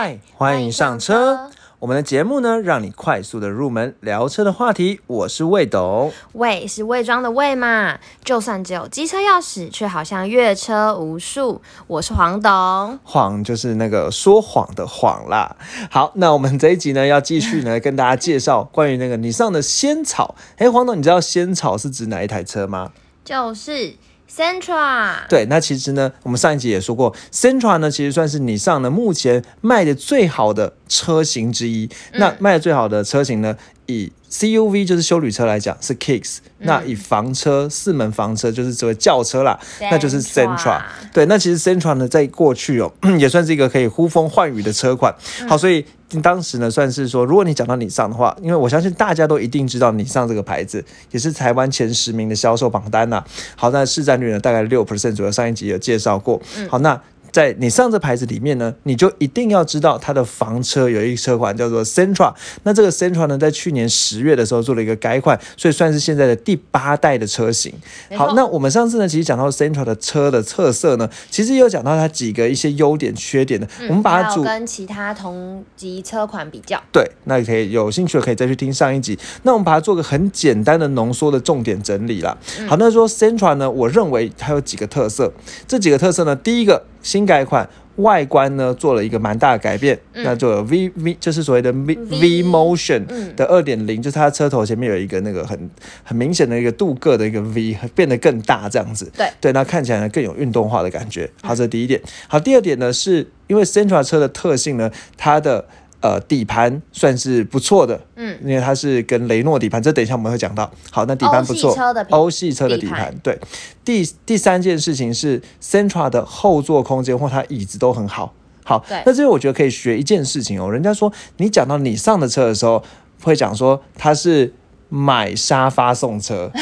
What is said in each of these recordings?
嗨，欢迎上车。我们的节目呢，让你快速的入门聊车的话题。我是魏董，魏是魏庄的魏嘛？就算只有机车钥匙，却好像越车无数。我是黄董，谎就是那个说谎的谎啦。好，那我们这一集呢，要继续呢跟大家介绍 关于那个你上的仙草。哎，黄董，你知道仙草是指哪一台车吗？就是。Centra 对，那其实呢，我们上一集也说过，Centra 呢，其实算是你上的目前卖的最好的车型之一。那卖的最好的车型呢，以 CUV 就是修旅车来讲是 Kicks，那以房车四门房车就是这个轿车啦，那就是 Centra。对，那其实 Centra 呢，在过去哦，也算是一个可以呼风唤雨的车款。好，所以。当时呢，算是说，如果你讲到你上的话，因为我相信大家都一定知道你上这个牌子，也是台湾前十名的销售榜单呐。好，那市占率呢，大概六 percent 左右，上一集有介绍过。好，那。在你上这牌子里面呢，你就一定要知道它的房车有一车款叫做 Centra。那这个 Centra 呢，在去年十月的时候做了一个改款，所以算是现在的第八代的车型。好，那我们上次呢，其实讲到 Centra 的车的特色呢，其实也有讲到它几个一些优点、缺点的。我们把它组跟其他同级车款比较。对，那可以有兴趣的可以再去听上一集。那我们把它做个很简单的浓缩的重点整理啦。好，那说 Centra 呢，我认为它有几个特色。这几个特色呢，第一个。新改款外观呢做了一个蛮大的改变，那就 V V 就是所谓的 V V Motion 的二点零，就是它车头前面有一个那个很很明显的一个镀铬的一个 V，变得更大这样子。对对，那看起来呢更有运动化的感觉。好，这是第一点。好，第二点呢是因为 Centra 车的特性呢，它的呃，底盘算是不错的，嗯，因为它是跟雷诺底盘，这等一下我们会讲到。好，那底盘不错，欧系车的底盘，对。第第三件事情是，Centra 的后座空间或它椅子都很好。好，那这边我觉得可以学一件事情哦。人家说你讲到你上的车的时候，会讲说它是买沙发送车，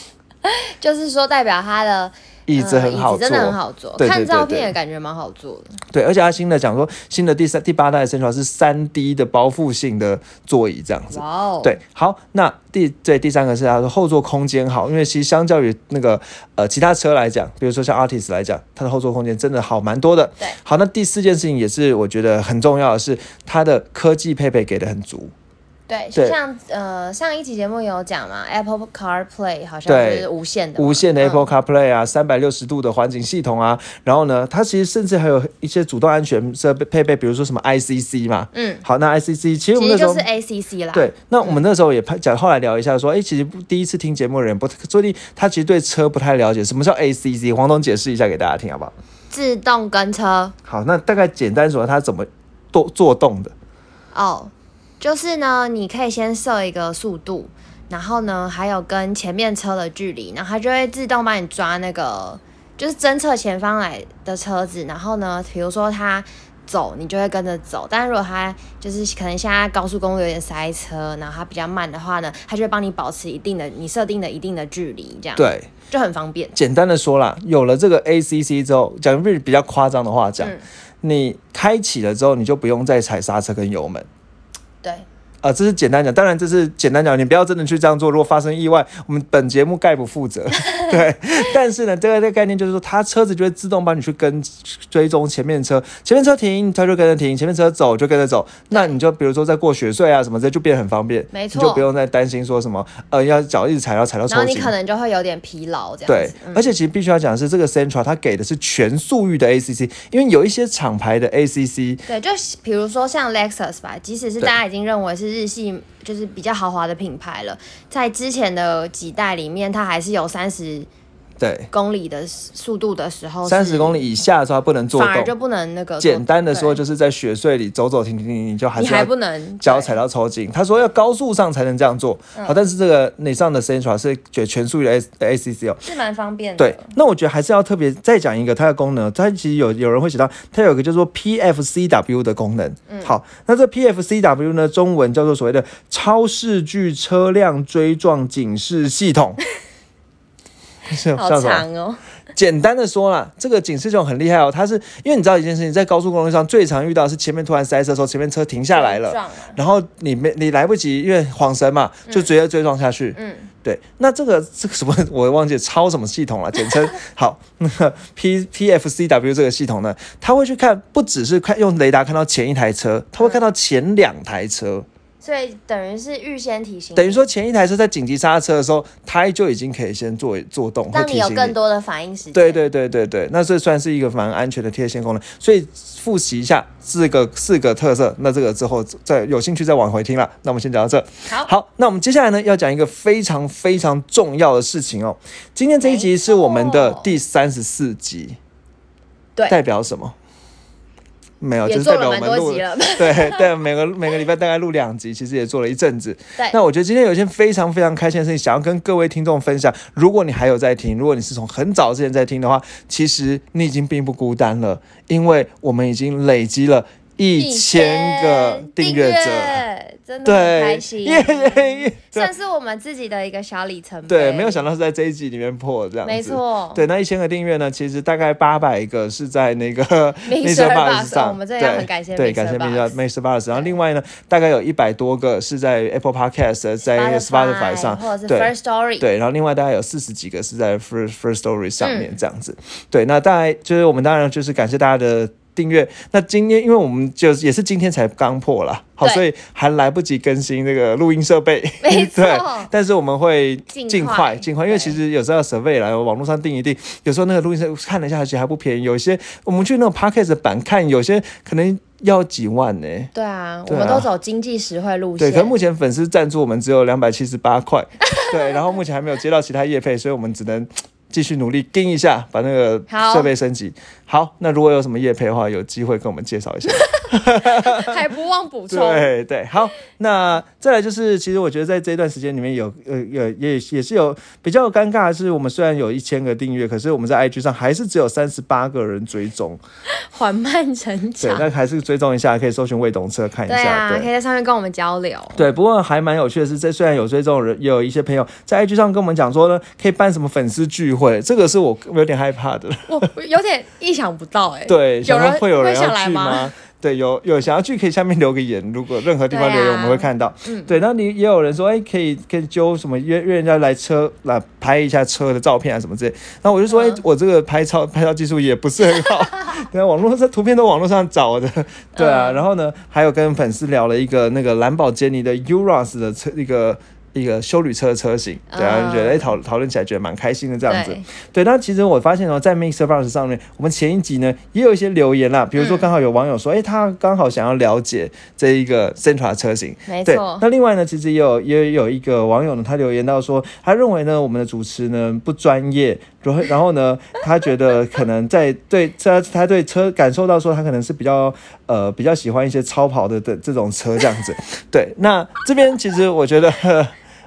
就是说代表它的。椅子很好坐，真的很好坐。看照片也感觉蛮好坐的。对，而且它新的讲说，新的第三、第八代的 Centra 是三 D 的包覆性的座椅，这样子。哇哦。对，好，那第对第三个是它的后座空间好，因为其实相较于那个呃其他车来讲，比如说像 Artist 来讲，它的后座空间真的好蛮多的。对。好，那第四件事情也是我觉得很重要的是，它的科技配备给的很足。对，就像呃上一期节目有讲嘛，Apple CarPlay 好像是无线的，无线的 Apple CarPlay 啊，三百六十度的环境系统啊，然后呢，它其实甚至还有一些主动安全设备配备，比如说什么 ICC 嘛，嗯，好，那 ICC 其实我们那时候是 ACC 啦，对，那我们那时候也讲，后来聊一下说，哎，其实第一次听节目的人不，所以他其实对车不太了解，什么叫 ACC？黄总解释一下给大家听好不好？自动跟车。好，那大概简单说，它怎么做做动的？哦。就是呢，你可以先设一个速度，然后呢，还有跟前面车的距离，然后它就会自动帮你抓那个，就是侦测前方来的车子，然后呢，比如说它走，你就会跟着走。但如果它就是可能现在高速公路有点塞车，然后它比较慢的话呢，它就会帮你保持一定的你设定的一定的距离，这样对，就很方便。简单的说啦，有了这个 ACC 之后，讲句比较夸张的话讲，你开启了之后，你就不用再踩刹车跟油门。对，啊，这是简单讲，当然这是简单讲，你不要真的去这样做，如果发生意外，我们本节目概不负责。对，但是呢，这个这个概念就是说，它车子就会自动帮你去跟追踪前面车，前面车停，它就跟着停；前面车走就跟着走。那你就比如说在过雪隧啊什么，这就变很方便，没错，就不用再担心说什么呃要脚一直踩，到踩到抽筋，然后你可能就会有点疲劳这样。对，而且其实必须要讲的是，这个 Central 它给的是全速域的 ACC，因为有一些厂牌的 ACC，对，就比如说像 Lexus 吧，即使是大家已经认为是日系。就是比较豪华的品牌了，在之前的几代里面，它还是有三十。对公里的速度的时候，三十公里以下的时候不能做动，反而就不能那个。简单的说，就是在雪隧里走走停停停，你就还是还不能脚踩到抽筋。他说要高速上才能这样做，好，但是这个你上的 Central 是全全速域的 A A C C 哦，是蛮方便的。对，那我觉得还是要特别再讲一个它的功能，它其实有有人会写到，它有个叫做 P F C W 的功能。嗯，好，那这 P F C W 呢，中文叫做所谓的超视距车辆追撞警示系统。好长哦！简单的说啦，这个警示系统很厉害哦，它是因为你知道一件事情，在高速公路上最常遇到的是前面突然塞车的时候，前面车停下来了，然后你没你来不及，因为晃神嘛，就直接追撞下去。嗯，对，那这个这个什么，我忘记超什么系统了，简称。好那个 P P F C W 这个系统呢，它会去看，不只是看用雷达看到前一台车，它会看到前两台车，所以等于是预先提醒，等于说前一台车在紧急刹车的时候，它就已经可以先做做动，会让你有更多的反应时间。对对对对对，那这算是一个蛮安全的贴线功能。所以复习一下四个四个特色，那这个之后再有兴趣再往回听了。那我们先讲到这。好，好，那我们接下来呢要讲一个非常非常重要的事情哦。今天这一集是我们的第三十四集，对代表什么？没有，就是代表我们录。对对，每个每个礼拜大概录两集，其实也做了一阵子。对，那我觉得今天有一件非常非常开心的事情，想要跟各位听众分享。如果你还有在听，如果你是从很早之前在听的话，其实你已经并不孤单了，因为我们已经累积了一千个订阅者。阅，真的很对开，心，耶耶耶！对算是我们自己的一个小里程碑。对，没有想到是在这一集里面破这样子。没错，对，那一千个订阅呢，其实大概八百个是在那个 Box Box，上，我们真的要对很感谢对，感谢 Mr. Mixer Bus。然后另外呢，大概有一百多个是在 Apple Podcast，在 Spotify 上，或者是对 First Story，对，然后另外大概有四十几个是在 First First Story 上面嗯这样子。对，那大概就是我们当然就是感谢大家的订阅。那今天因为我们就也是今天才刚破啦，好，所以还来不及更新那个录音设备。没错 对，但是我们会尽尽快快尽快，因为其实有时候要 survey 来网络上订一订，有时候那个录音设看了一下，其实还不便宜。有些我们去那种 podcast 的版看，有些可能要几万呢、对啊，对啊我们都走经济实惠路线对，线。可是目前粉丝赞助我们只有两百七十八块，对，然后目前还没有接到其他业费，所以我们只能继续努力盯一下，把那个设备升级。好，那如果有什么业配的话，有机会跟我们介绍一下。还不忘补充。对对，好，那再来就是，其实我觉得在这一段时间里面有呃有也也是有比较尴尬的是，我们虽然有一千个订阅，可是我们在 IG 上还是只有三十八个人追踪。缓慢成对，长。那还是追踪一下，可以搜寻未懂车看一下。对啊，可以在上面跟我们交流。对，不过还蛮有趣的是，这虽然有追踪人，也有一些朋友在 IG 上跟我们讲说呢，可以办什么粉丝聚会，这个是我有点害怕的。我我有点意想不到哎。对，有人会有人要去吗？对，有有想要去可以下面留个言，如果任何地方留言啊我们会看到。嗯对，那你也有人说，哎、可以可以揪什么约约人家来车来拍一下车的照片啊什么之类。然后我就说，哎、嗯我这个拍照拍照技术也不是很好，对啊，网络上图片都网络上找的，对啊。嗯然后呢，还有跟粉丝聊了一个那个兰博基尼的 Urus 的车一个。一个修旅车的车型，对啊，觉得哎讨讨论起来觉得蛮开心的这样子。对对，那其实我发现哦，在 Mixer Box 上面，我们前一集呢也有一些留言啦，比如说嗯刚好有网友说，哎、他刚好想要了解这一个 Sentra 车型。对没错，。那另外呢，其实也有也有一个网友呢，他留言到说，他认为呢我们的主持呢不专业，然后然后呢，他觉得可能在对车，他对车感受到说他可能是比较呃比较喜欢一些超跑的的这种车这样子。对，那这边其实我觉得。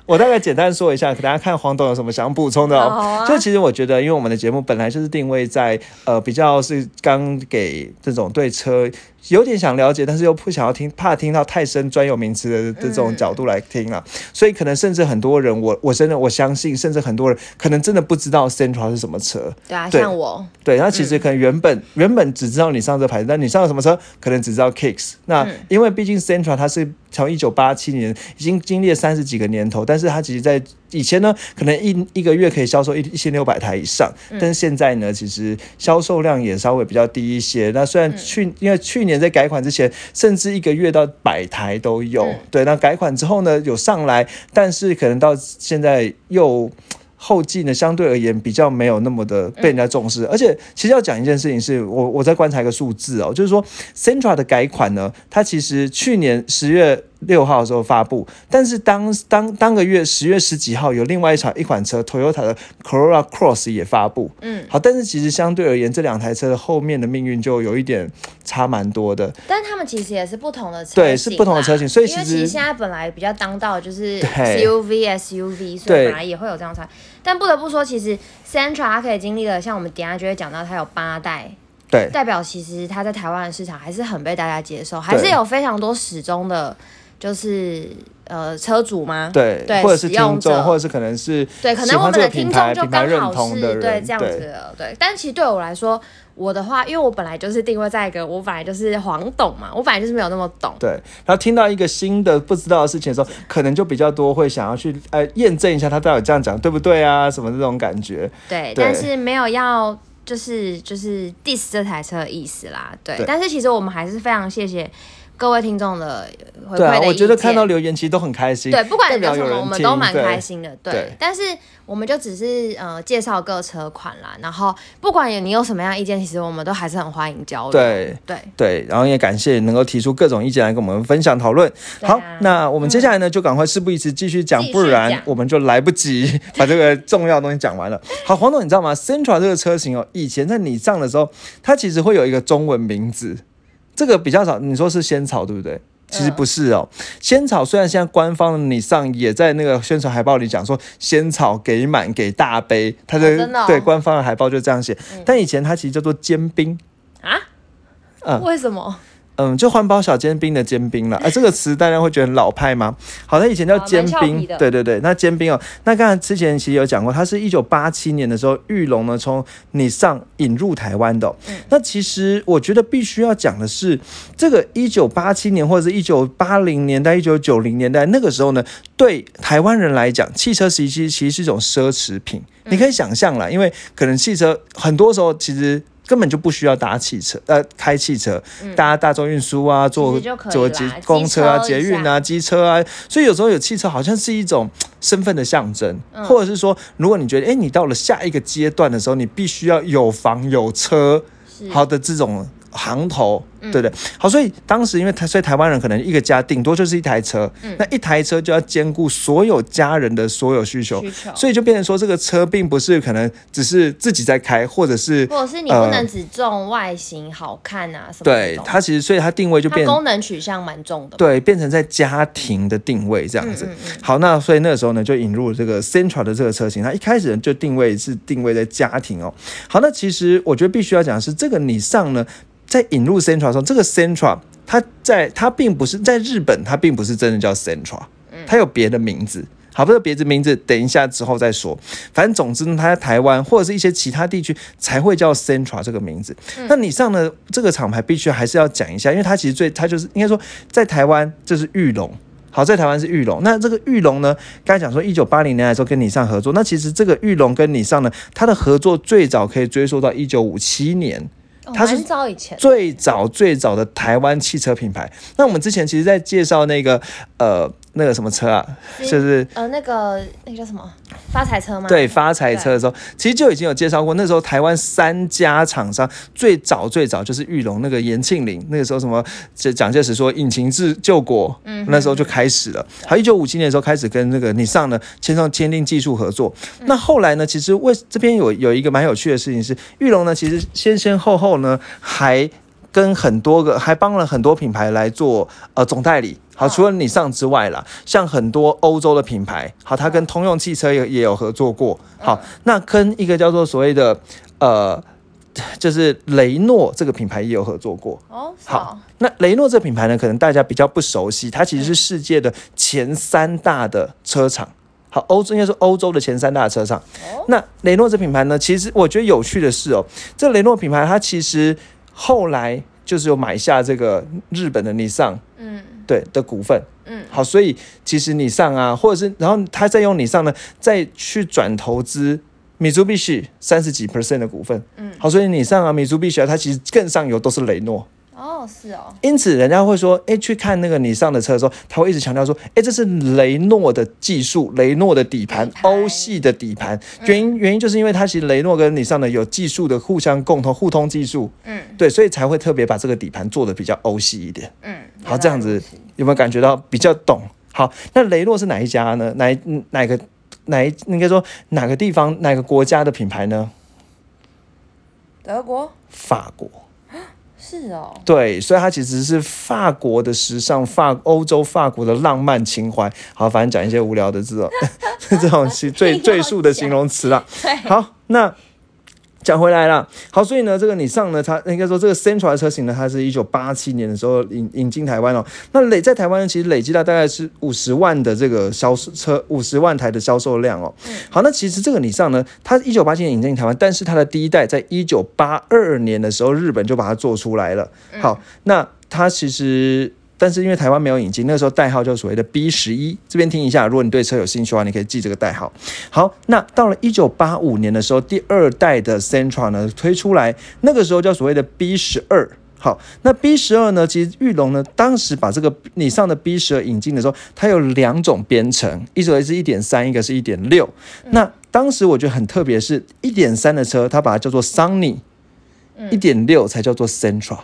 我大概简单说一下，给大家看黄董有什么想补充的哦。就其实我觉得，因为我们的节目本来就是定位在呃比较是刚给这种对车有点想了解，但是又不想要听，怕听到太深专有名词的的这种角度来听啊。所以可能甚至很多人，我我真的我相信，甚至很多人可能真的不知道 Central 是什么车。对啊，对像我，对，那其实可能原本、原本只知道你上这牌子，但你上了什么车，可能只知道 Kicks。那、嗯因为毕竟 Central 它是从一九八七年已经经历了三十几个年头，但是它其实在以前呢，可能一一个月可以销售一一千六百台以上，但是现在呢，其实销售量也稍微比较低一些。那虽然去、因为去年在改款之前，甚至一个月到百台都有，嗯。对，那改款之后呢有上来，但是可能到现在又。后继呢，相对而言比较没有那么的被人家重视，而且其实要讲一件事情是，我我在观察一个数字哦，就是说 Centra 的改款呢，它其实去年十月六号的时候发布，但是当当当个月十月十几号有另外一场一款车 Toyota 的 Corolla Cross 也发布，嗯，好，但是其实相对而言，这两台车的后面的命运就有一点差蛮多的，但他们其实也是不同的车型对是不同的车型所以其实其实现在本来比较当道的就是对。CUV、SUV，所以本来也会有这样差。但不得不说，其实 Sentra 它可以经历了，像我们等下就会讲到，它有八代，对。代表其实它在台湾的市场还是很被大家接受，还是有非常多始终的就是呃车主吗？对，对或者是听众，或者是可能是对，可能我们的听众就刚好是对这样子的，对。但其实对我来说，我的话，因为我本来就是定位在一个，我本来就是黄懂嘛，我本来就是没有那么懂。对，然后听到一个新的不知道的事情的时候，可能就比较多会想要去呃验证一下他到底这样讲对不对啊，什么这种感觉。对，对但是没有要就是就是 diss 这台车的意思啦。对，对但是其实我们还是非常谢谢各位听众的回馈的意见。我觉得看到留言其实都很开心。对，不管代你聊什么，我们都蛮开心的。对，对但是我们就只是呃介绍各车款啦，然后不管有你有什么样的意见，其实我们都还是很欢迎交流。对对，对，然后也感谢能够提出各种意见来跟我们分享讨论。好那我们接下来呢，就赶快事不宜迟，继续讲，不然我们就来不及把这个重要的东西讲完了。好，黄总，你知道吗？Central 这个车型哦，以前在你上的时候，它其实会有一个中文名字，这个比较少。你说是仙草对不对？其实不是哦，仙草虽然现在官方的你上也在那个宣传海报里讲说仙草给满给大杯，它的,、哦的哦对官方的海报就这样写，但以前它其实叫做煎冰。啊，嗯为什么？嗯，就环保小煎饼的煎饼了。哎、这个词大家会觉得很老派吗？好，它以前叫啊煎蛮俏皮饼，对对对，那煎饼哦，那刚才之前其实有讲过，它是一九八七年的时候，玉龙呢从你上引入台湾的哦、那其实我觉得必须要讲的是，这个一九八七年或者是一九八零年代、一九九零年代那个时候呢，对台湾人来讲，汽车其实其实是一种奢侈品。你可以想象啦，因为可能汽车很多时候其实。根本就不需要搭汽车，呃，开汽车，搭大众运输啊，坐坐捷公车啊、捷运啊、机车啊，所以有时候有汽车好像是一种身份的象征，嗯。或者是说，如果你觉得，哎，你到了下一个阶段的时候，你必须要有房有车，好的这种行头，嗯对不对？好，所以当时因为台，所以台湾人可能一个家顶多就是一台车，嗯那一台车就要兼顾所有家人的所有需求，需求，所以就变成说，这个车并不是可能只是自己在开，或者是或者是你不能只重外形好看啊什么对它其实，所以它定位就变它功能取向蛮重的。对，变成在家庭的定位这样子。好，那所以那个时候呢，就引入这个 Central 的这个车型，它一开始就定位是定位在家庭哦。好，那其实我觉得必须要讲的是，这个你上呢，在引入 CENTRA 的时候，这个 Sentra 它在它并不是在日本，它并不是真的叫 CENTRA，它有别的名字。好，不是别的名字等一下之后再说。反正总之呢，它在台湾或者是一些其他地区才会叫 Centra 这个名字。那你上的这个厂牌必须还是要讲一下，因为它其实最它就是应该说在台湾就是玉龙。好，在台湾是玉龙。那这个玉龙呢，刚才讲说一九八零年代的时候跟你上合作，那其实这个玉龙跟你上呢，它的合作最早可以追溯到一九五七年。哦它是蛮早以前，最早最早的台湾汽车品牌。那我们之前其实，在介绍那个呃那个什么车啊，就是呃那个那个叫什么发财车吗？对发财车的时候，其实就已经有介绍过。那时候台湾三家厂商最早最早就是玉龙那个严庆林，那个时候什么这蒋介石说引擎自救国，嗯那时候就开始了。好，一九五七年的时候开始跟那个你上呢签上签订技术合作。嗯那后来呢，其实为这边有有一个蛮有趣的事情是，玉龙呢其实先先后后呢还。跟很多个还帮了很多品牌来做呃总代理。好，除了你上之外啦，像很多欧洲的品牌，好，它跟通用汽车也也有合作过。好，那跟一个叫做所谓的呃，就是雷诺这个品牌也有合作过。哦，好哦，那雷诺这个品牌呢，可能大家比较不熟悉，它其实是世界的前三大的车厂。好，欧洲应该是欧洲的前三大车厂。哦那雷诺这品牌呢，其实我觉得有趣的是哦，这雷诺品牌它其实后来就是有买下这个日本的尼桑，嗯对的股份。嗯，好，所以其实你上啊，或者是然后他再用尼桑呢，再去转投资米珠必须三十几 percent 的股份。嗯，好，所以你上啊，米珠必须啊，它其实更上游都是雷诺。哦是哦，因此，人家会说，哎，去看那个你上的车的时候，他会一直强调说，哎，这是雷诺的技术，雷诺的底盘欧系的底盘。原因原因就是因为它其实雷诺跟你上的有技术的互相共同互通技术，嗯对，所以才会特别把这个底盘做的比较欧系一点。嗯，好，这样子有没有感觉到比较懂？好，那雷诺是哪一家呢？哪哪个哪一应该说哪个地方哪个国家的品牌呢？德国法国。是哦，对，所以它其实是法国的时尚，法欧洲法国的浪漫情怀。好，反正讲一些无聊的字哦 这种是最硬 要赘述的形容词啦。好，那讲回来了，好，所以呢，这个你上呢，它应该说这个 Sentra 的车型呢，它是一九八七年的时候引引进台湾哦。那累在台湾呢，其实累积到大概是五十万的这个销售车，五十万台的销售量哦。好，那其实这个你上呢，它一九八七年引进台湾，但是它的第一代在一九八二年的时候，日本就把它做出来了。好，那它其实。但是因为台湾没有引进，那个时候代号就所谓的 B 十一。这边听一下，如果你对车有兴趣的话，你可以记这个代号。好，那到了一九八五年的时候，第二代的 Sentra 呢推出来，那个时候叫所谓的 B 十二。好，那 B 十二呢，其实玉龙呢当时把这个你上的 B 十二引进的时候，它有两种编程，一种是一点三，一个是一点六。那当时我觉得很特别，是一点三的车，它把它叫做 Sunny，一点六才叫做 Centra。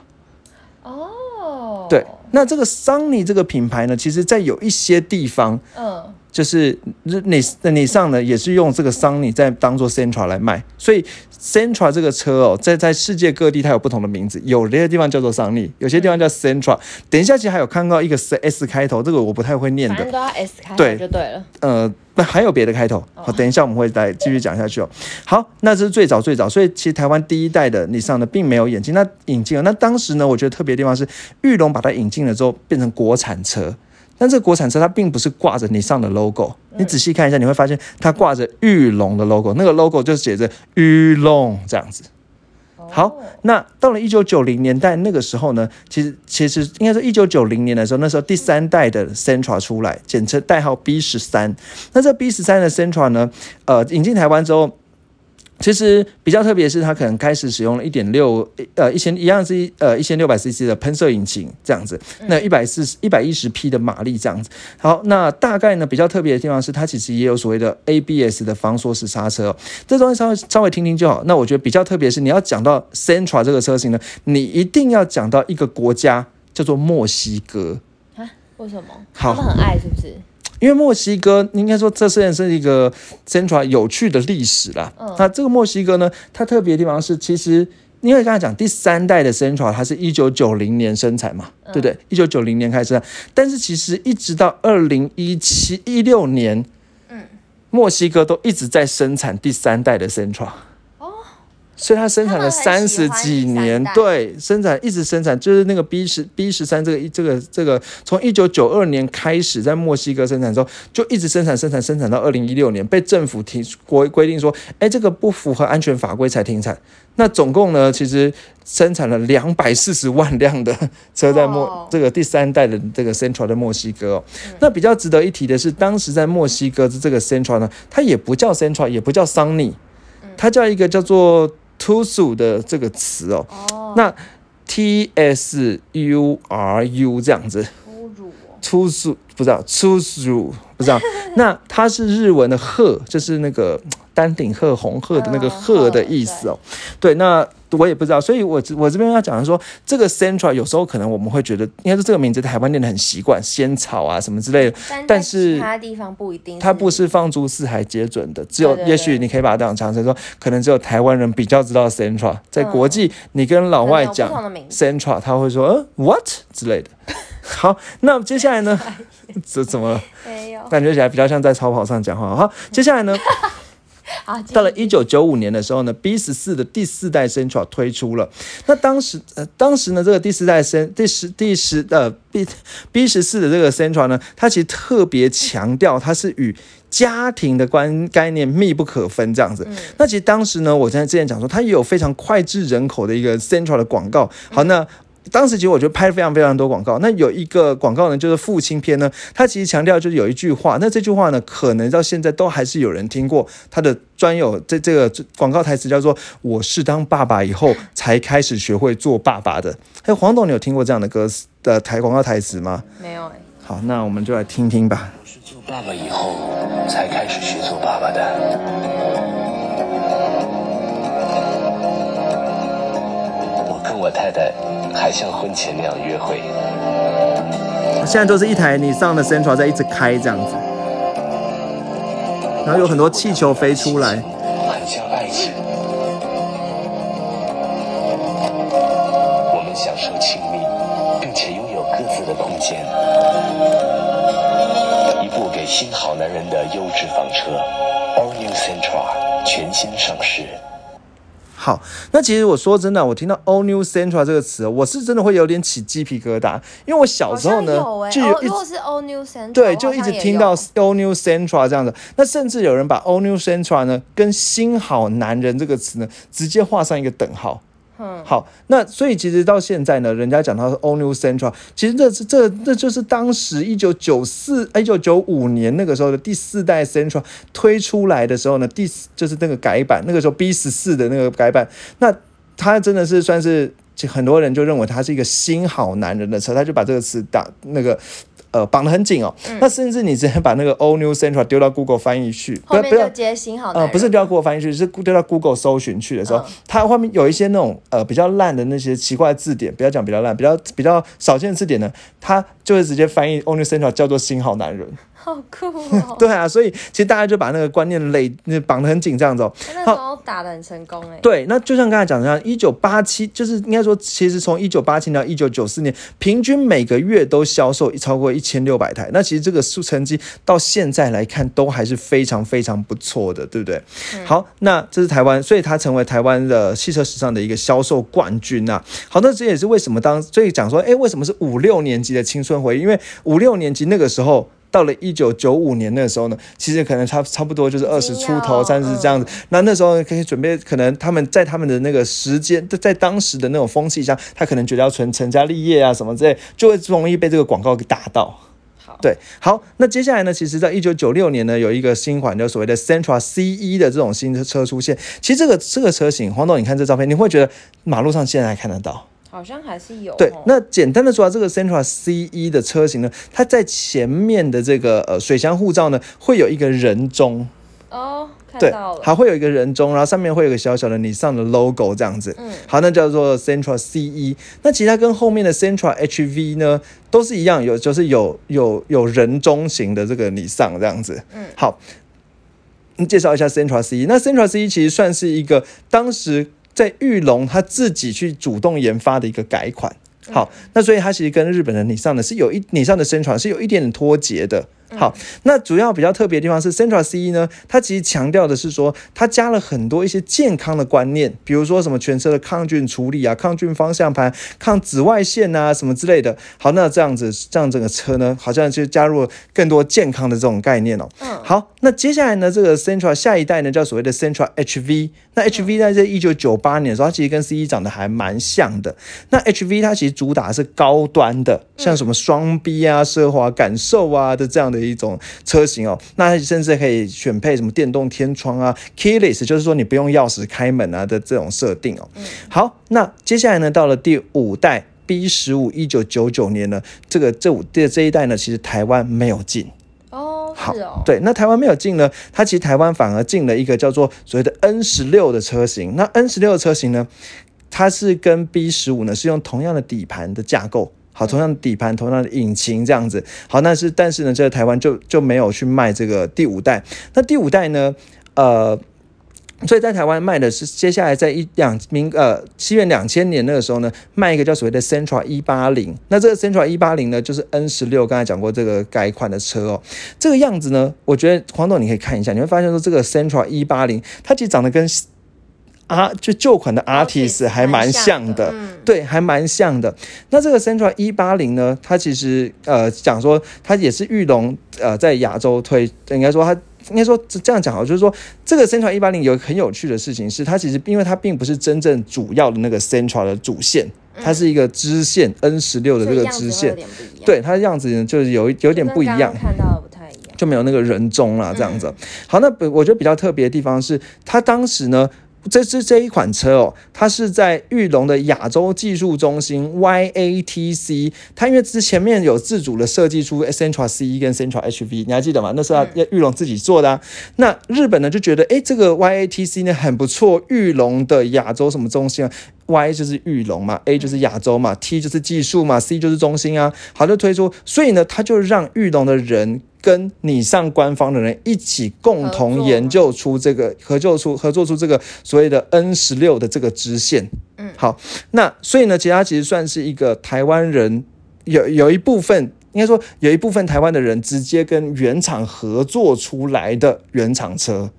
哦，对。那这个桑尼这个品牌呢，其实在有一些地方，嗯，就是你你上呢也是用这个桑尼在当做 Sentra 来卖，所以 Sentra 这个车哦，在在世界各地它有不同的名字，有些地方叫做桑尼，有些地方叫 Sentra。等一下，其实还有看到一个 S 开头，这个我不太会念的，都要 S 开头就对了。呃。那还有别的开头，好，等一下我们会再继续讲下去哦。好，那这是最早最早，所以其实台湾第一代的你上的并没有引进，那引进了。那当时呢，我觉得特别的地方是玉龙把它引进了之后变成国产车，但这个国产车它并不是挂着你上的 logo，你仔细看一下，你会发现它挂着玉龙的 logo，那个 logo 就写着玉龙这样子。好，那到了一九九零年代那个时候呢，其实其实应该说一九九零年的时候，那时候第三代的 centra 出来，简称代号 B 十三。那这 B 十三的 centra 呢，呃，引进台湾之后。其实比较特别是，它可能开始使用了一点六呃一千一样是呃一千六百 CC 的喷射引擎这样子，那一百四十一百一十匹的马力这样子。好，那大概呢比较特别的地方是，它其实也有所谓的 ABS 的防锁式刹车，这东西稍微稍微听听就好。那我觉得比较特别是，你要讲到 Centra 这个车型呢，你一定要讲到一个国家叫做墨西哥啊？为什么？他们很爱是不是？因为墨西哥应该说，这虽然是一个 Sentra 有趣的历史啦。那这个墨西哥呢，它特别的地方是，其实因为刚才讲第三代的 Sentra，它是一九九零年生产嘛，对不对？一九九零年开始，但是其实一直到二零一七一六年，嗯，墨西哥都一直在生产第三代的 Sentra。所以它生产了三十几年，对，生产一直生产，就是那个 B 十 B 十三这个这个这个，从一九九二年开始在墨西哥生产之后，就一直生产生产生产到二零一六年，被政府停规规定说，哎，这个不符合安全法规才停产。那总共呢，其实生产了两百四十万辆的车在墨这个第三代的这个 Central 的墨西哥。那比较值得一提的是，当时在墨西哥的这个 Central 呢，它也不叫 Central，也不叫 Sunny，它叫一个叫做。突出的这个词哦，那 T S U R U 这样子，突入，突出不知道，粗俗不知道，那它是日文的鹤，就是那个。丹顶鹤、红鹤的那个鹤的意思哦，对，那我也不知道，所以我我这边要讲的说，这个 Central 有时候可能我们会觉得，应该是这个名字台湾念的很习惯，仙草啊什么之类的，但是其他地方不一定，它不是放诸四海皆准的，只有也许你可以把它当成常说，可能只有台湾人比较知道 Central，在国际你跟老外讲 Central，他会说呃 What 之类的。好，那接下来呢？这怎么了？没有，感觉起来比较像在超跑上讲话。好，接下来呢？到了一九九五年的时候呢，B 十四的第四代 Sentra 推出了。那当时，呃，当时呢，这个第四代 Sen 第十第十呃 B B 十四的这个 Sentra 呢，它其实特别强调它是与家庭的关概念密不可分这样子。那其实当时呢，我在之前讲说，它也有非常脍炙人口的一个 Sentra 的广告。好，那。当时其实我觉得拍了非常非常多广告，那有一个广告呢，就是父亲篇呢，它其实强调就是有一句话，那这句话呢，可能到现在都还是有人听过，它的专有这这个广告台词叫做“我是当爸爸以后才开始学会做爸爸的”。哎，黄董，你有听过这样的歌的台广告台词吗？没有哎。好，那我们就来听听吧。我是做爸爸以后才开始学做爸爸的。我跟我太太还像婚前那样约会。现在都是一台你上的 Central 在一直开这样子，然后有很多气球飞出来，很像爱情。我们享受亲密，并且拥有各自的空间。一部给新好男人的优质房车，All New Central 全新上市。好，那其实我说真的，我听到 All New centra” 这个词，我是真的会有点起鸡皮疙瘩，因为我小时候呢就有一哦如果是 All New Central，对，就一直听到有 All New centra” 这样的，那甚至有人把 All New centra” 呢跟新好男人这个词呢直接画上一个等号。好，那所以其实到现在呢，人家讲到是 All New Central，其实这是这这就是当时一九九四一九九五年那个时候的第四代 Central 推出来的时候呢，第四就是那个改版，那个时候 B 十四的那个改版，那它真的是算是就很多人就认为它是一个新好男人的车，他就把这个词打那个。呃，绑得很紧哦。嗯那甚至你直接把那个 All New Central 丢到 Google 翻译去，不后要不要面就接新好呃，不是丢到 Google 翻译去，是丢到 Google 搜寻去的时候，嗯它后面有一些那种呃比较烂的那些奇怪的字典，不要讲比较烂，比较比较少见的字典呢，它就会直接翻译 o l New Central 叫做新好男人。好酷哦！对啊，所以其实大家就把那个观念累那绑得很紧这样子哦。那时候打的很成功哎、对，那就像刚才讲的一样，一九八七就是应该说，其实从一九八七到一九九四年，平均每个月都销售超过一千六百台。那其实这个数成绩到现在来看，都还是非常非常不错的，对不对？好，那这是台湾，所以它成为台湾的汽车史上的一个销售冠军啊。好，那这也是为什么当所以讲说，哎，为什么是五六年级的青春回忆？因为五六年级那个时候。到了一九九五年那个时候呢，其实可能差差不多就是二十出头、要三十这样子。那那时候可以准备，可能他们在他们的那个时间，在当时的那种风气下，他可能觉得要成成家立业啊什么之类，就会容易被这个广告给打到。好，对，好，那接下来呢，其实在一九九六年呢，有一个新款，就所谓的 Sentra C 一的这种新的车出现。其实这个这个车型，黄董，你看这照片，你会觉得马路上现在还看得到。好像还是有对哦，那简单的说啊，这个 Sentra C 一的车型呢，它在前面的这个呃水箱护罩呢，会有一个人中，哦，看对到，了，还会有一个人中，然后上面会有一个小小的你上的 logo 这样子。嗯，好，那叫做 Centra C 一。那其实它跟后面的 Centra HV 呢都是一样，有就是有有有人中型的这个你上这样子。嗯，好，你介绍一下 Centra C 一。那 Centra C 一其实算是一个当时在玉龙他自己去主动研发的一个改款。好，那所以它其实跟日本的你上的是有一你上的 Sentra 是有一点点脱节的。好，那主要比较特别的地方是 Central C 一呢，它其实强调的是说，它加了很多一些健康的观念，比如说什么全车的抗菌处理啊、抗菌方向盘、抗紫外线啊什么之类的。好，那这样子，这样整个车呢，好像就加入了更多健康的这种概念哦。嗯好，那接下来呢，这个 Central 下一代呢叫所谓的 Central HV。那 HV 在这一九九八年的时候，它其实跟 C 一长得还蛮像的。那 HV 它其实主打是高端的，像什么双 B 啊、奢华感受啊的这样的一种车型哦。那它甚至可以选配什么电动天窗啊、keyless，就是说你不用钥匙开门啊的这种设定哦。好，那接下来呢，到了第五代 B 十五，一九九九年呢，这个这五这这一代呢，其实台湾没有进。哦，好对，那台湾没有进呢，它其实台湾反而进了一个叫做所谓的 N 十六的车型。那 N 十六的车型呢，它是跟 B 十五呢是用同样的底盘的架构。好，同样的底盘，同样的引擎这样子。好，那是但是呢，这个台湾就就没有去卖这个第五代。那第五代呢，呃，所以在台湾卖的是接下来在一两明呃七月两千年那个时候呢，卖一个叫所谓的 Central 一八零。那这个 Central 一八零呢，就是 N 十六，刚才讲过这个改款的车哦。这个样子呢，我觉得黄董你可以看一下，你会发现说这个 Central 一八零，它其实长得跟啊就旧款的 Artis 还蛮像的。嗯，对，还蛮像的。那这个 Central 一八零呢，它其实呃讲说它也是玉龙呃在亚洲推，应该说它。应该说这样讲好，就是说这个 Central 一八零有很有趣的事情是，它其实因为它并不是真正主要的那个 Central 的主线，它是一个支线 N 十六的这个支线，对它的样子就是有一有点不一样。看到的不太一样，就没有那个人中啦，这样子。好，那不我觉得比较特别的地方是，它当时呢。这这这一款车哦，它是在玉龙的亚洲技术中心 YATC，它因为之前面有自主的设计出 Sentra C 一跟 Sentra HV，你还记得吗？那是要玉龙自己做的啊。那日本呢就觉得，哎，这个 YATC 呢很不错，玉龙的亚洲什么中心啊？Y 就是玉龙嘛，A 就是亚洲嘛，T 就是技术嘛，C 就是中心啊。好，就推出，所以呢，他就让玉龙的人跟你上官方的人一起共同研究出这个合作出合作出这个所谓的 N 十六的这个支线。嗯，好，那所以呢，其实它其实算是一个台湾人有有一部分。应该说，有一部分台湾的人直接跟原厂合作出来的原厂车，嗯，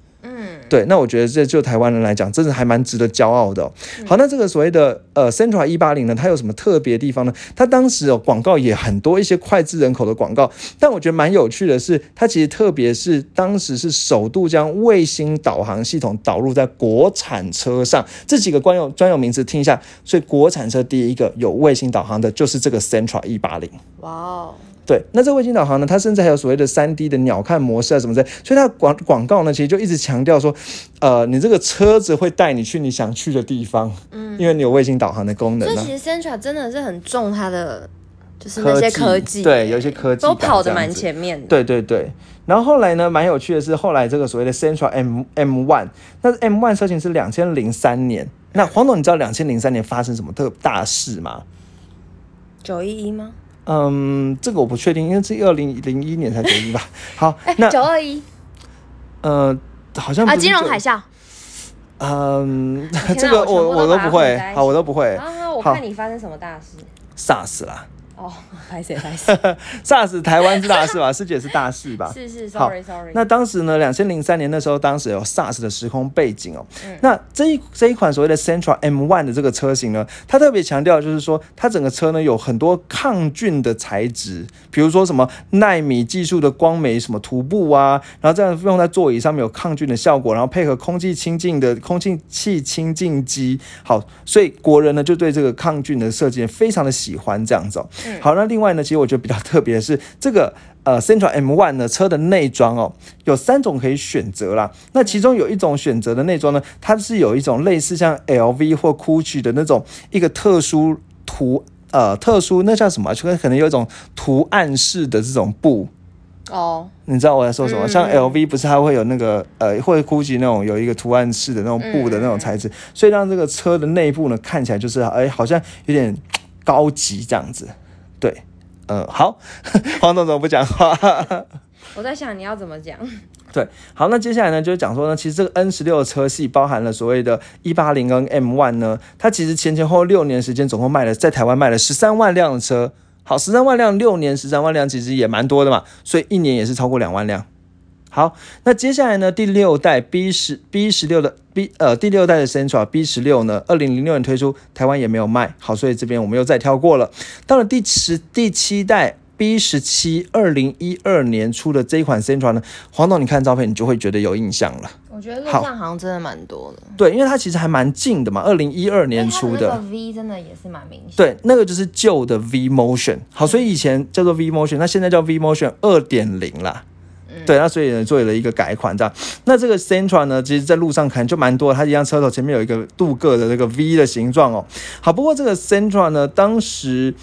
对，那我觉得这就台湾人来讲，真的还蛮值得骄傲的哦、好，那这个所谓的呃 Centra 一八零呢，它有什么特别的地方呢？它当时哦广告也很多一些脍炙人口的广告，但我觉得蛮有趣的是，它其实特别是当时是首度将卫星导航系统导入在国产车上，这几个专有专有名词听一下。所以国产车第一个有卫星导航的就是这个 Centra 一八零。哇哦，对，那这个卫星导航呢，它甚至还有所谓的三 D 的鸟瞰模式啊什么之类，所以它广广告呢，其实就一直强调说，呃，你这个车子会带你去你想去的地方，嗯，因为你有卫星导航的功能啊，所以其实 Centra 真的是很重它的，就是那些科技，对，有一些科技都跑得蛮前面的。对对对，然后后来呢，蛮有趣的是，后来这个所谓的 Central M M One，那 M One 车型是两千零三年。那黄总，你知道两千零三年发生什么特大事吗？九一一吗？嗯，这个我不确定，因为是二零零一年才九一吧。好，哎，那九二一呃，好像不啊，金融海啸。嗯，这个我我我都不会好，我都不会。啊，我看你发生什么大事。SARS 啦哦，拍谁拍谁？，SARS 台湾是大事吧？师姐是大事吧？是是，sorry sorry。那当时呢，两千零三年那时候，当时有 SARS 的时空背景哦。嗯那这一这一款所谓的 Central M One 的这个车型呢，它特别强调就是说，它整个车呢有很多抗菌的材质，比如说什么纳米技术的光媒什么涂布啊，然后这样用在座椅上面有抗菌的效果，然后配合空气清净的空气气清净机，好，所以国人呢就对这个抗菌的设计非常的喜欢这样子哦。好，那另外呢，其实我觉得比较特别的是这个。呃，Central M One 呢车的内装哦，有三种可以选择啦。那其中有一种选择的内装呢，它是有一种类似像 LV 或 Gucci 的那种一个特殊图呃特殊那叫什么啊？就可能有一种图案式的这种布。哦，你知道我在说什么？嗯像 LV 不是它会有那个呃，或者 GUCCI 那种有一个图案式的那种布的那种材质，所以让这个车的内部呢看起来就是哎，好像有点高级这样子。对，嗯，好，黄总怎么不讲话？我在想你要怎么讲。对，好，那接下来呢，就是讲说呢，其实这个 N 十六的车系包含了所谓的一八零跟 M one 呢，它其实前前后后六年时间，总共卖了在台湾卖了十三万辆的车。好，十三万辆，六年十三万辆，其实也蛮多的嘛，所以一年也是超过两万辆。好，那接下来呢，第六代 B 十 B 十六的 B 呃第六代的 Sentra B 十六呢，二零零六年推出，台湾也没有卖。好，所以这边我们又再跳过了。到了第十第七代 B 十七，二零一二年出的这一款 Sentra 呢，黄总你看照片，你就会觉得有印象了。我觉得路好上好像真的蛮多的。对，因为它其实还蛮近的嘛，二零一二年出的。那个 V 真的也是蛮明显。对，那个就是旧的 V Motion。好，所以以前叫做 V Motion，那现在叫 V Motion 二点零啦。对，那所以呢做了一个改款这样。那这个 Sentra 呢，其实在路上看就蛮多，它一样车头前面有一个镀铬的这个 V 的形状哦。好，不过这个 Sentra 呢，当时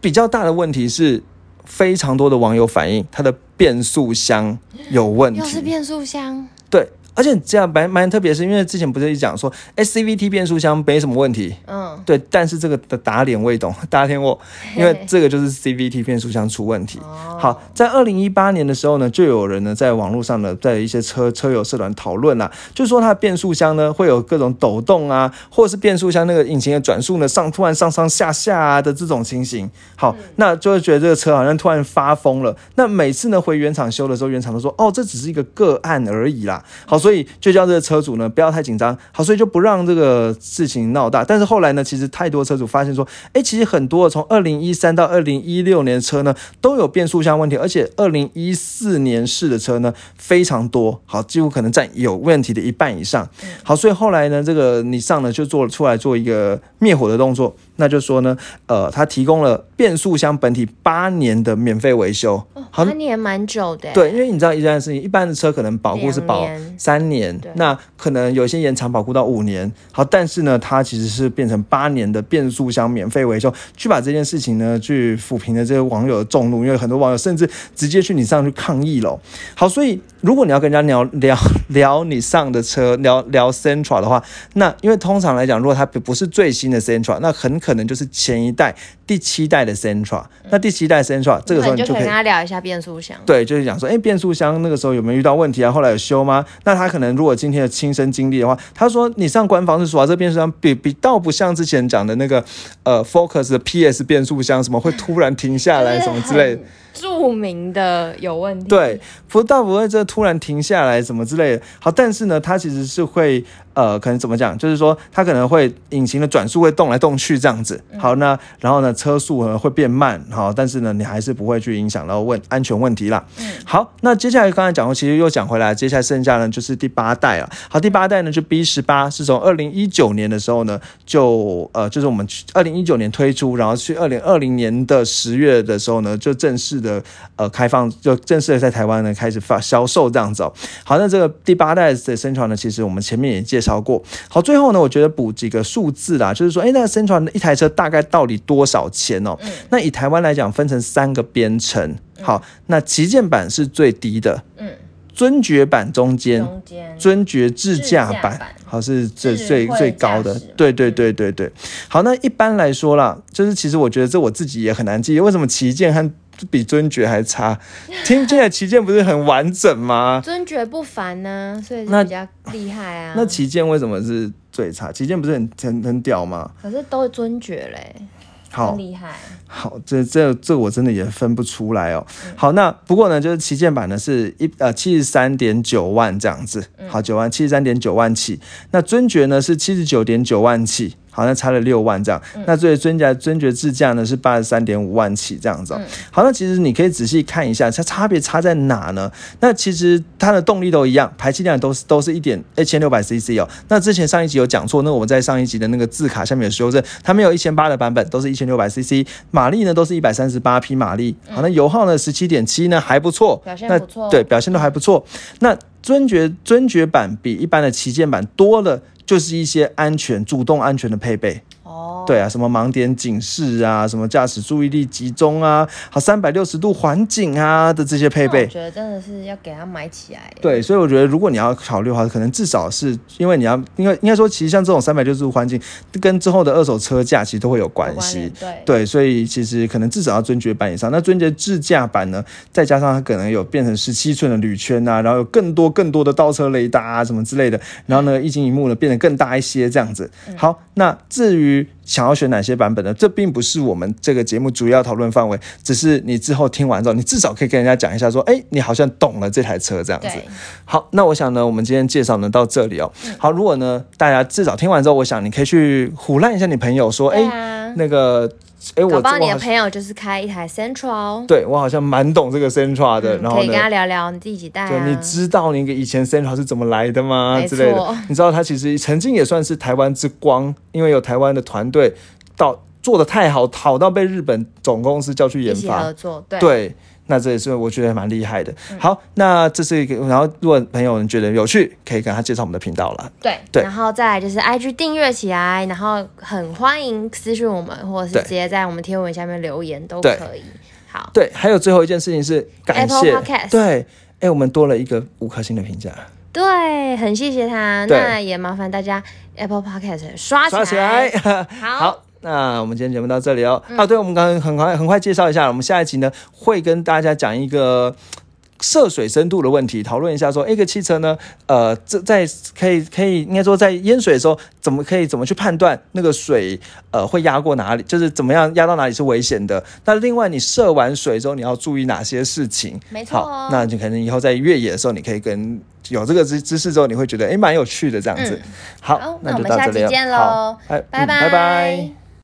比较大的问题是，非常多的网友反映它的变速箱有问题。又是变速箱，对，而且这样蛮蛮特别，是因为之前不是一讲说，SCVT 变速箱没什么问题，嗯，对，但是这个的打脸未懂，大家听过，因为这个就是 CVT 变速箱出问题。哦好，在二零一八年的时候呢，就有人呢在网络上呢，在一些车车友社团讨论啦，就说它的变速箱呢会有各种抖动啊，或者是变速箱那个引擎的转速呢上突然上上下下啊的这种情形。好，那就会觉得这个车好像突然发疯了。那每次呢回原厂修的时候，原厂都说哦这只是一个个案而已啦。好，所以所以就叫这个车主呢不要太紧张。好，所以就不让这个事情闹大。但是后来呢，其实太多车主发现说，哎，其实很多从二零一三到二零一六年车呢都有变速箱问题，而且二零一四年式的车呢非常多，好，几乎可能占有问题的一半以上。好，所以后来呢，这个你上呢就做出来做一个灭火的动作，那就说呢，呃，它提供了变速箱本体八年的免费维修。好它年蛮久的。对，因为你知道一件事情，一般的车可能保固是保三年，那可能有些延长保固到五年。好，但是呢，它其实是变成八年的变速箱免费维修，去把这件事情呢去抚平了这些网友的众怒，因为很多网友甚至直接去你上去抗议了。好，所以如果你要跟人家聊聊聊你上的车，聊聊 Central 的话，那因为通常来讲，如果它不是最新的 Central，那很可能就是前一代第七代的 Sentra，、那第七代 Sentra 这个时候你就可以跟他聊一下变速箱。对，就是讲说，哎，变速箱那个时候有没有遇到问题啊？后来有修吗？那他可能如果今天的亲身经历的话，他说你上官方是说啊，这变速箱比比倒不像之前讲的那个呃 Focus 的 PS 变速箱，什么会突然停下来什么之类的。著名的有问题。对，不倒不会这突然停下来什么之类的。好，但是呢，它其实是会呃，可能怎么讲，就是说它可能会引擎的转速会动来动去这样子。好，那然后呢，车速呢会变慢，好，但是呢，你还是不会去影响到问安全问题啦。好，那接下来刚才讲过，其实又讲回来，接下来剩下呢就是第八代了。好，第八代呢就 B 十八，是从二零一九年的时候呢，就呃就是我们二零一九年推出，然后去二零二零年的十月的时候呢，就正式的呃开放，就正式的在台湾呢开始发销售这样子哦。好，那这个第八代的 Sentra 呢，其实我们前面也介绍过。好，最后呢，我觉得补几个数字啦，就是说，哎，那个 Sentra 的一台车大概到底多少钱哦？那以台湾来讲，分成三个编程。好，那旗舰版是最低的，嗯，尊爵版中间，尊爵智驾版版好是最最最高的，对对对对对。好，那一般来说啦，就是其实我觉得这我自己也很难记，为什么旗舰和比尊爵还差？听起来旗舰不是很完整吗？尊爵不凡呢、所以那比较厉害啊。那旗舰为什么是最差？旗舰不是很很很屌吗？可是都尊爵嘞，好很，厉害。好，这这这我真的也分不出来哦。嗯好，那不过呢，就是旗舰版呢是一呃七十三点九万这样子，嗯好九万七十三点九万起。那尊爵呢是七十九点九万起，好，像差了六万这样。嗯那最尊爵尊爵智驾呢是八十三点五万起这样子、好，那其实你可以仔细看一下，它差别差在哪呢？那其实它的动力都一样，排气量都是都是一点一千六百 CC 哦。那之前上一集有讲错，那我们在上一集的那个字卡下面有修正，它没有一千八的版本，都是一千六百 CC，马力呢都是一百三十八匹马力。好，那油耗呢十七点七呢还不错，表现那不错对，表现都还不错。那尊爵尊爵版比一般的旗舰版多了，就是一些安全主动安全的配备。哦，对啊，什么盲点警示啊，什么驾驶注意力集中啊，好三百六十度环景啊的这些配备。我觉得真的是要给它买起来。对，所以我觉得如果你要考虑的话，可能至少是因为你要，因为应该说，其实像这种三百六十度环境，跟之后的二手车价其实都会有关系。对对，所以其实可能至少要尊爵版以上。那尊爵智驾版呢，再加上它可能有变成十七寸的铝圈啊，然后有更多更多的倒车雷达啊什么之类的，然后呢，液晶一幕呢变得更大一些这样子。好，那至于想要选哪些版本呢？这并不是我们这个节目主要讨论范围，只是你之后听完之后，你至少可以跟人家讲一下，说，哎，你好像懂了这台车这样子。好，那我想呢，我们今天介绍呢到这里哦。嗯好，如果呢大家至少听完之后，我想你可以去唬烂一下你朋友，说，哎、那个，哎，我搞不好我好像你的朋友就是开一台 Central，对我好像蛮懂这个 Central 的，嗯然后可以跟。他聊聊你第几代对，啊？你知道那个以前 Central 是怎么来的吗？之类的，你知道他其实曾经也算是台湾之光，因为有台湾的团队到做的太好，好到被日本总公司叫去研发合。作，对对，那这也是我觉得蛮厉害的。好，那这是一个，然后如果朋友们觉得有趣，可以跟他介绍我们的频道了。对对然后再来就是 IG 订阅起来，然后很欢迎私讯我们，或者是直接在我们贴文下面留言都可以。好，对，还有最后一件事情是感 Apple 谢 Podcast 对，哎，我们多了一个五颗星的评价，对，很谢谢他，对那也麻烦大家 Apple Podcast 刷刷起来。好 好，那我们今天节目到这里哦。嗯啊，对，我们刚刚很快很快介绍一下，我们下一集呢会跟大家讲一个。涉水深度的问题，讨论一下说，一个汽车呢，呃，这在可以可以应该说在淹水的时候，怎么可以怎么去判断那个水呃会压过哪里，就是怎么样压到哪里是危险的。那另外你涉完水之后，你要注意哪些事情？没错好，那你可能以后在越野的时候，你可以跟有这个知知识之后，你会觉得诶蛮有趣的这样子。好，好那那我们下就到这里了集见好喽拜拜拜拜。